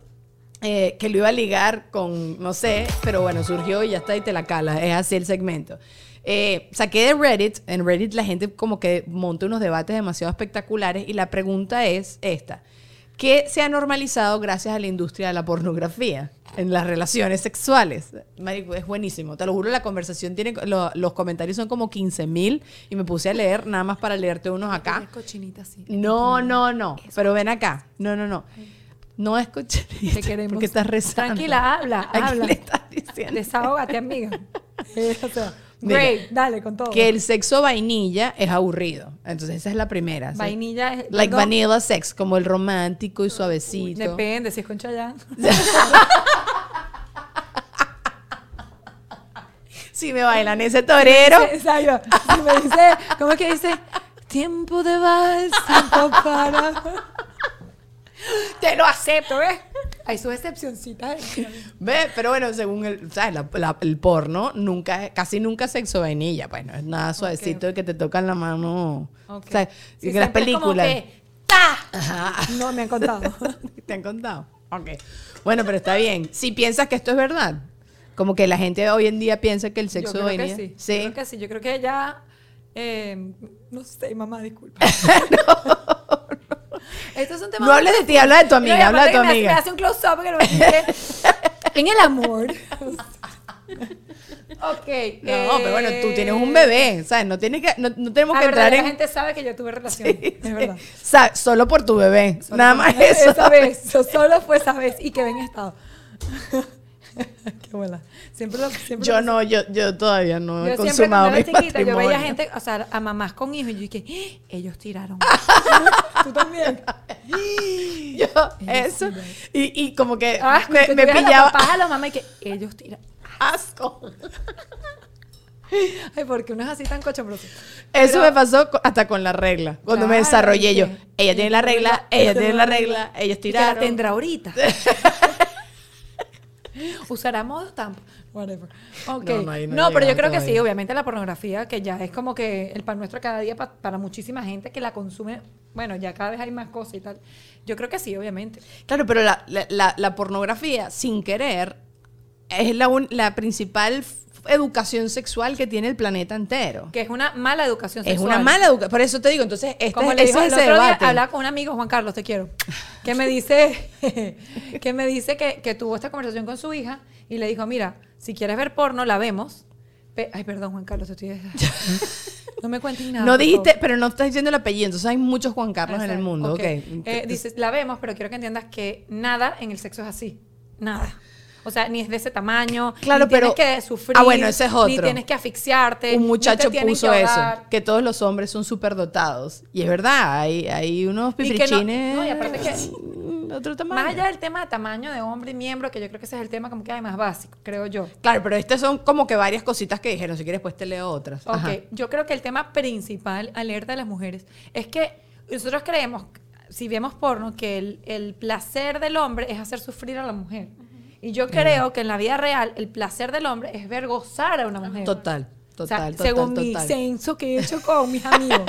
eh, que lo iba a ligar con, no sé, pero bueno, surgió y ya está y te la cala. Es así el segmento. Eh, saqué de Reddit, en Reddit la gente como que monta unos debates demasiado espectaculares y la pregunta es esta. ¿Qué se ha normalizado gracias a la industria de la pornografía en las relaciones sexuales? Marico, es buenísimo. Te lo juro, la conversación tiene... lo- los comentarios son como 15 mil y me puse a leer nada más para leerte unos acá. Cochinita. No, no, no. Pero ven acá. No, no, no. No es cochinita. Te queremos. Porque estás rezando. Tranquila, habla, ¿A qué habla. le estás diciendo? Desahógate, amiga. [laughs] Eh, o sea, Mira, great, dale con todo. Que el sexo vainilla es aburrido. Entonces esa es la primera. ¿sí? Vainilla es. Like perdón, vanilla sex, como el romántico y suavecito. Depende, si es con Chayanne. [laughs] Si me bailan ese torero. Si me dice, ¿cómo es que dice? Tiempo de vals, tiempo para. Te lo acepto, ¿ves? Hay sus excepcioncitas. Ve, pero bueno, según el, ¿sabes? La- la- el porno, nunca, casi nunca sexo vainilla. Pues no es nada suavecito que te tocan la mano. Ok. O sea, Sí, que las siempre es como películas. que, ¡ta! No me han contado. [laughs] ¿Te han contado? Ok. Bueno, pero está bien. Si piensas que esto es verdad, como que la gente hoy en día piensa que el Yo sexo creo que sí. Sí. Yo creo que sí. Yo creo que ya. eh, no sé, mamá, disculpa. [laughs] Esto es un tema. No hables de ti, habla de tu amiga, No, habla de tu que me hace- amiga. Me hace un close-up no me dice, En el amor. [laughs] ok. No, pero bueno, tú tienes un bebé, ¿sabes? No, tienes que, no, no tenemos La que verdad, entrar la en... gente sabe que yo tuve relación. Sí, es sí. verdad. Sa- Solo por tu bebé. Solo Nada más eso. Esa vez. so- Solo fue esa vez y quedé en estado. [laughs] Qué buena. Siempre lo, siempre Yo lo- no, yo, yo todavía no he Yo siempre consumado mi chiquita, yo veía gente, o sea, a mamás con hijos, y yo dije, "¡Ah! ellos tiraron. [laughs] Tú también. [laughs] Yo, eso. Y, y como que Ah, me, que me veas a los pillaba papás, a los mamás y que ellos tiran. asco. Ay, porque uno es así tan cochombroso. Eso Pero- me pasó hasta con la regla. Cuando me desarrollé ¿y yo. Ella tiene la regla, ella tiene la regla, ellos que la tiraron. tendrá ahorita. [laughs] Usará modo tampo. Whatever. Ok. No, No, no, ahí no pero yo creo que sí, obviamente la pornografía, que ya es como que el pan nuestro cada día pa- para muchísima gente que la consume. Bueno, ya cada vez hay más cosas y tal. Yo creo que sí, obviamente. Claro, pero la, la- la- la pornografía, sin querer, es la, un- la principal educación sexual que tiene el planeta entero. Que es una mala educación Es sexual. una mala educación. Por eso te digo, entonces, este, Como ese le dijo es el otro día, hablaba con un amigo, Juan Carlos, te quiero, que me dice, [laughs] que me dice que, que tuvo esta conversación con su hija y le dijo, mira, si quieres ver porno, la vemos. Pe- Ay, perdón, Juan Carlos, estoy... [laughs] No me cuentes nada. no dijiste, pero no estás diciendo el apellido, entonces hay muchos Juan Carlos en el mundo. ok. ok. Eh, dices, la vemos, pero quiero que entiendas que nada en el sexo es así. Nada. O sea, ni es de ese tamaño. Claro, ni tienes pero- que sufrir. Ah, bueno, ese es Ni otro. tienes que asfixiarte. un ni muchacho puso que eso, que todos los hombres son superdotados. Y es verdad, hay, hay unos que no- piprichines. no, y aparte que- otro tamaño. Más allá del tema de tamaño de hombre y miembro, que yo creo que ese es el tema como que hay más básico, creo yo. Claro, pero estas son como que varias cositas que dijeron. Si quieres, pues te leo otras. Ok, Ajá. yo creo que el tema principal, alerta de las mujeres, es que nosotros creemos, si vemos porno, que el, el placer del hombre es hacer sufrir a la mujer. Y yo creo que en la vida real el placer del hombre es ver gozar a una mujer. Total, O sea, total, total. según mi total. censo que he hecho con mis amigos.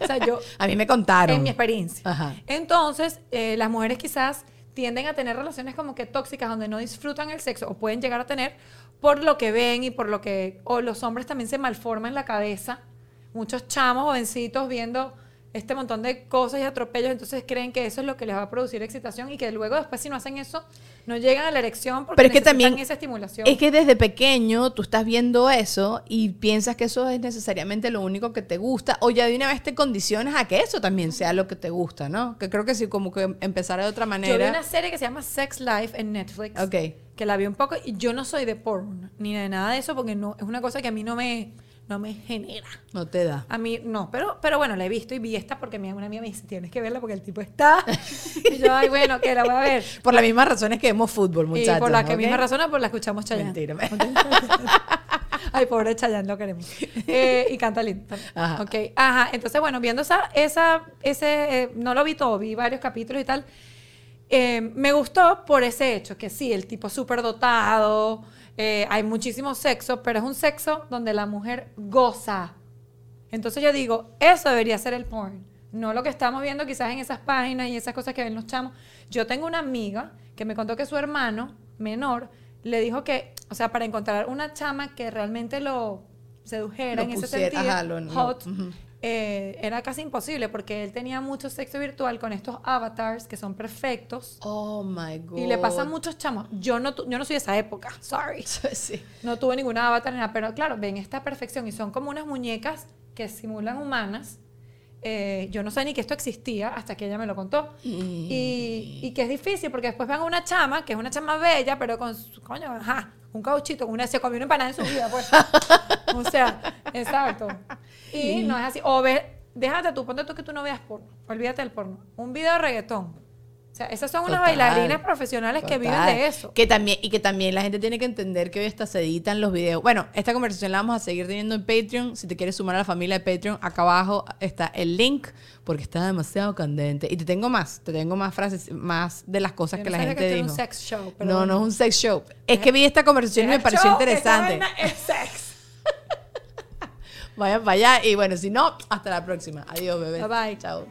o sea, yo, [laughs] A mí me contaron. en mi experiencia. Ajá. Entonces, eh, las mujeres quizás tienden a tener relaciones como que tóxicas donde no disfrutan el sexo o pueden llegar a tener por lo que ven y por lo que o los hombres también se malforman la cabeza. Muchos chamos jovencitos viendo este montón de cosas y atropellos, entonces creen que eso es lo que les va a producir excitación y que luego después si no hacen eso no llegan a la erección porque Pero es que también esa estimulación. Es que desde pequeño tú estás viendo eso y piensas que eso es necesariamente lo único que te gusta o ya de una vez te condicionas a que eso también sea lo que te gusta, ¿no? Que creo que sí, como que empezar de otra Yo vi manera. una serie que se llama Sex Life en Netflix. Ok. Que la vi un poco y yo no soy de porn ni de nada de eso porque no es una cosa que a mí no me no me genera. No te da. A mí no, pero pero bueno, la he visto y vi esta porque mi una amiga me dice, "Tienes que verla porque el tipo está." [laughs] y yo, "Ay, bueno, que la voy a ver." Por las mismas razones que vemos fútbol, muchachos. y por la que ¿ok? misma razón, pues la escuchamos Chayanne. Mentira. [laughs] Ay, pobre Chayanne, lo queremos. Eh, y canta lindo. Ajá. Ok, ajá. Entonces, bueno, viendo esa, esa, ese, eh, no lo vi todo, vi varios capítulos y tal. Eh, me gustó por ese hecho, que sí, el tipo súper dotado, eh, hay muchísimo sexo, pero es un sexo donde la mujer goza. Entonces yo digo, eso debería ser el porn. No lo que estamos viendo quizás en esas páginas y esas cosas que ven los chamos. Yo tengo una amiga que me contó que su hermano menor le dijo que, o sea, para encontrar una chama que realmente lo sedujera Lo en ese sentido, ajá, lo- lo- hot. Eh, era casi imposible porque él tenía mucho sexo virtual con estos avatars que son perfectos. Oh my God. Y le pasa a muchos chamos. Yo no, yo no soy de esa época, sorry. [laughs] Sí. No tuve ninguna avatar ni nada, pero claro, ven esta perfección y son como unas muñecas que simulan humanas. Eh, yo no sé ni que esto existía hasta que ella me lo contó. Y, y que es difícil porque después van a una chama, que es una chama bella, pero con su, coño, ajá, un cauchito, una, se comió una empanada en su vida, pues. [laughs] o sea, exacto. Y no es así. O ve, déjate tú, ponte tú que tú no veas porno. Olvídate del porno. Un video de reggaetón. O sea, esas son unas Total. bailarines profesionales que viven Total. de eso. Que también, y que también la gente tiene que entender que hoy hasta se editan los videos. Bueno, esta conversación la vamos a seguir teniendo en Patreon. Si te quieres sumar a la familia de Patreon, acá abajo está el link porque está demasiado candente. Y te tengo más, te tengo más frases, más de las cosas Yo que no la gente que dijo. un sex show, pero no, no es un sex show. Es que vi esta conversación y me pareció show, interesante. es sex. Vayan para allá y bueno, si no, hasta la próxima. Adiós, bebé. Bye bye. Chao.